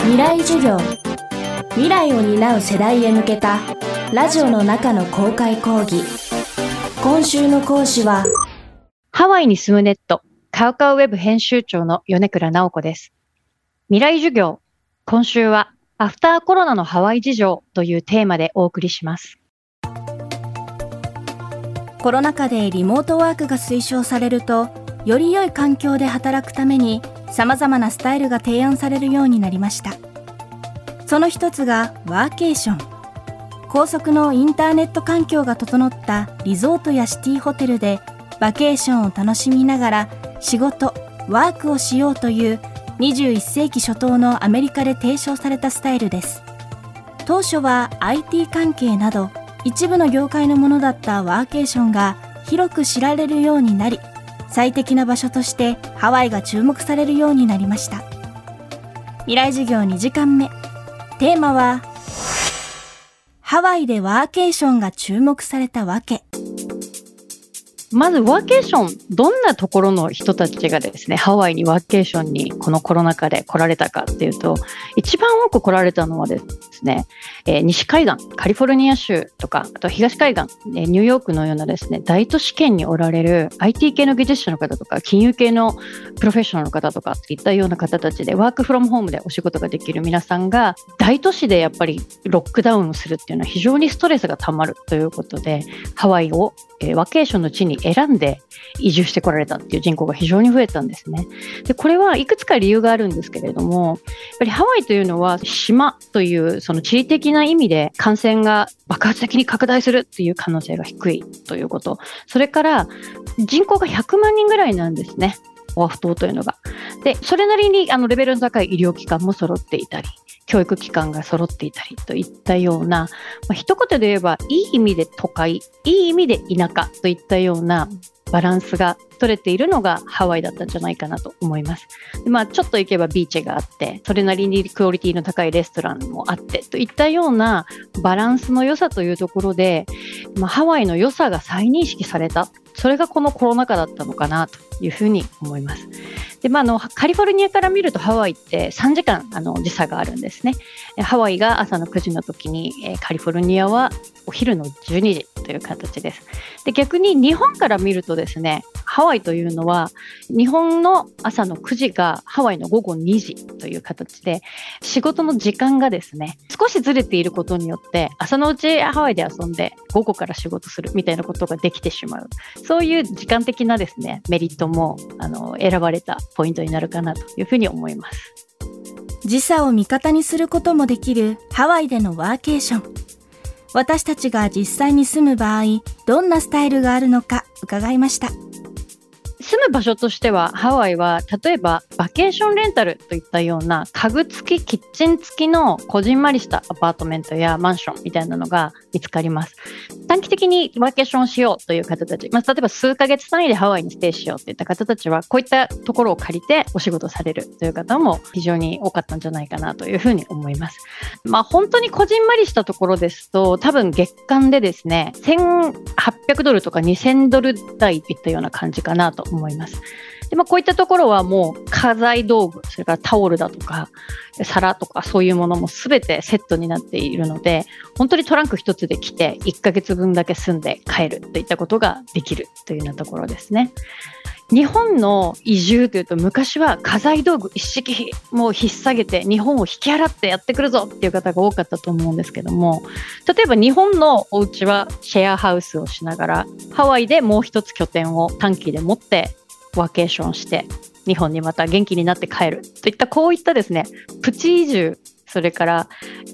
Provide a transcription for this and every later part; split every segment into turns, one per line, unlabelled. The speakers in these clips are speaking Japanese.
未来授業。未来を担う世代へ向けたラジオの中の公開講義。今週の講師は
ハワイに住むネットカウカウウェブ編集長の米倉直子です。未来授業今週はアフターコロナのハワイ事情というテーマでお送りします。
コロナ禍でリモートワークが推奨されるとより良い環境で働くために様々なスタイルが提案されるようになりました。その一つがワーケーション。高速のインターネット環境が整ったリゾートやシティホテルでバケーションを楽しみながら仕事ワークをしようという21世紀初頭のアメリカで提唱されたスタイルです。当初は IT 関係など一部の業界のものだったワーケーションが広く知られるようになり最適な場所としてハワイが注目されるようになりました。未来授業2時間目。テーマはハワイでワーケーションが注目されたわけ。
まずワーケーション、どんなところの人たちがですね、ハワイにワーケーションにこのコロナ禍で来られたかっていうと、一番多く来られたのはですね、えー、西海岸、カリフォルニア州とか、あと東海岸、えー、ニューヨークのようなですね、大都市圏におられる IT 系の技術者の方とか、金融系のプロフェッショナルの方とかっていったような方たちで、ワークフロムホームでお仕事ができる皆さんが、大都市でやっぱりロックダウンをするっていうのは非常にストレスがたまるということで、ハワイを、えー、ワーケーションの地に選んで移住してこられたっていう人口が非常に増えたんですね。でこれはいくつか理由があるんですけれどもやっぱりハワイというのは島というその地理的な意味で感染が爆発的に拡大するっていう可能性が低いということそれから人口が100万人ぐらいなんですね。オアフ島というのが。で、それなりにあのレベルの高い医療機関も揃っていたり、教育機関が揃っていたりといったような、まあ、一言で言えばいい意味で都会いい意味で田舎といったようなバランスが取れているのがハワイだったんじゃないかなと思います。でまあ、ちょっと行けばビーチがあってそれなりにクオリティの高いレストランもあってといったようなバランスの良さというところで、まあ、ハワイの良さが再認識されたそれがこのコロナ禍だったのかなというふうに思います。で、まあ、あのカリフォルニアから見るとハワイって3時間あの時差があるんですね。ハワイが朝の9時の時に、えカリフォルニアはお昼の12時という形です。で逆に日本から見るとですねハワイというのは日本の朝の9時がハワイの午後2時という形で仕事の時間がですね少しずれていることによって朝のうちハワイで遊んで午後から仕事するみたいなことができてしまうそういう時間的なですねメリットもあの選ばれたポイントになるかなというふうに思います。
時差を味方にすることもできるハワイでのワーケーション。私たちが実際に住む場合、どんなスタイルがあるのか伺いました。
住む場所としてはハワイは例えばバケーションレンタルといったような家具付きキッチン付きのこじんまりしたアパートメントやマンションみたいなのが見つかります。短期的にバケーションしようという方たち、まあ、例えば数ヶ月単位でハワイにステイしようといった方たちはこういったところを借りてお仕事されるという方も非常に多かったんじゃないかなというふうに思います。まあ本当にこじんまりしたところですと多分月間でですね1800ドルとか2000ドル台といったような感じかなと思います。でまあ、こういったところはもう家財道具、それからタオルだとか、皿とかそういうものもすべてセットになっているので、本当にトランク1つで来て1ヶ月分だけ住んで帰るといったことができるというようなところですね。日本の移住というと昔は家財道具一式もう引っ提げて日本を引き払ってやってくるぞっていう方が多かったと思うんですけども例えば日本のお家はシェアハウスをしながらハワイでもう一つ拠点を短期で持ってワーケーションして日本にまた元気になって帰るといったこういったですねプチ移住それから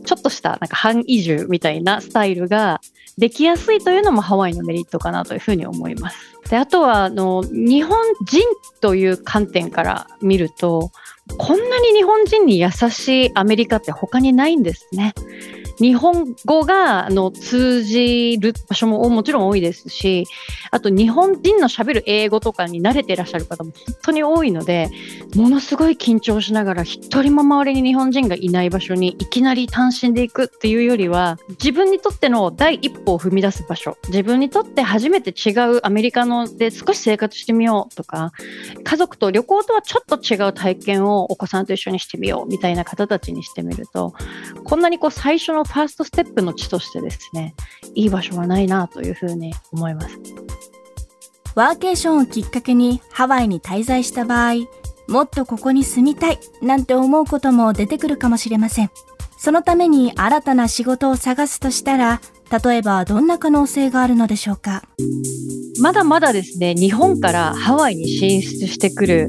ちょっとしたなんか半移住みたいなスタイルができやすいというのもハワイのメリットかなというふうに思います。であとはあの日本人という観点から見るとこんなに日本人に優しいアメリカって他にないんですね。日本語があの通じる場所ももちろん多いですしあと日本人のしゃべる英語とかに慣れていらっしゃる方も本当に多いのでものすごい緊張しながら一人も周りに日本人がいない場所にいきなり単身で行くっていうよりは自分にとっての第一歩を踏み出す場所自分にとって初めて違うアメリカので少し生活してみようとか家族と旅行とはちょっと違う体験をお子さんと一緒にしてみようみたいな方たちにしてみるとこんなにこう最初のファーストステップの地としてですねいい場所はないなというふうに思います。
ワーケーションをきっかけにハワイに滞在した場合もっとここに住みたいなんて思うことも出てくるかもしれません。そのために新たな仕事を探すとしたら、例えばどんな可能性があるのでしょうか？
まだまだですね、日本からハワイに進出してくる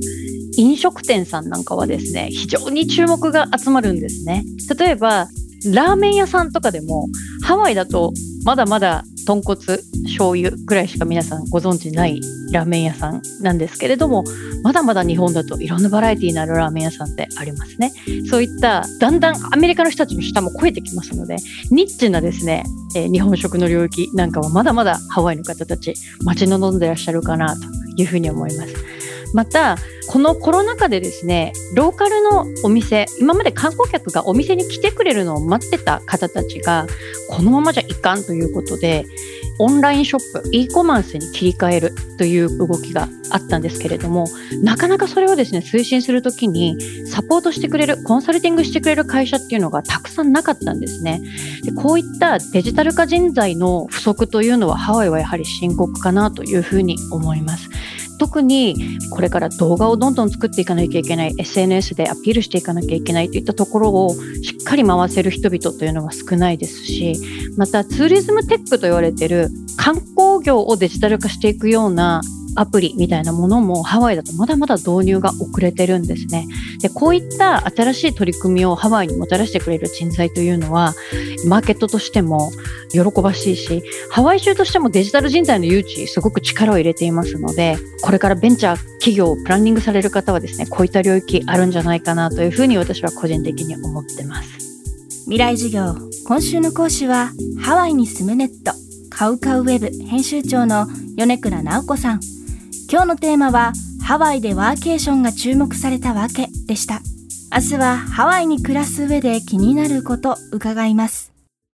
飲食店さんなんかはですね、非常に注目が集まるんですね。例えば、ラーメン屋さんとかでも、ハワイだとまだまだ豚骨醤油ぐらいしか皆さんご存知ないラーメン屋さんなんですけれどもまだまだ日本だといろんなバラエティーのあるラーメン屋さんってありますね。そういっただんだんアメリカの人たちの下も超えてきますのでニッチなですね、えー、日本食の領域なんかはまだまだハワイの方たち待ち望んでらっしゃるかなというふうに思います。またこのコロナ禍でですねローカルのお店今まで観光客がお店に来てくれるのを待ってた方たちがこのままじゃいかんということでオンラインショップ e コマースに切り替えるという動きがあったんですけれどもなかなかそれをですね推進するときにサポートしてくれるコンサルティングしてくれる会社っていうのがたくさんなかったんですね。でこういったデジタル化人材の不足というのはハワイはやはり深刻かなというふうに思います。特にこれから動画をどんどん作っていかなきゃいけない SNS でアピールしていかなきゃいけないといったところをしっかり回せる人々というのは少ないですしまたツーリズムテックと言われている観光業をデジタル化していくようなアプリみたいなものもハワイだとまだまだ導入が遅れてるんですね。でこういった新しい取り組みをハワイにもたらしてくれる人材というのはマーケットとしても喜ばしいしハワイ州としてもデジタル人材の誘致すごく力を入れていますのでこれからベンチャー企業をプランニングされる方はですねこういった領域あるんじゃないかなというふうに私は個人的に思ってます。
未来授業今週の講師はハワイに住むネットカウカウウェブ編集長の米倉直子さん。今日のテーマはハワイでワーケーションが注目されたわけでした。明日はハワイに暮らす上で気になること伺います。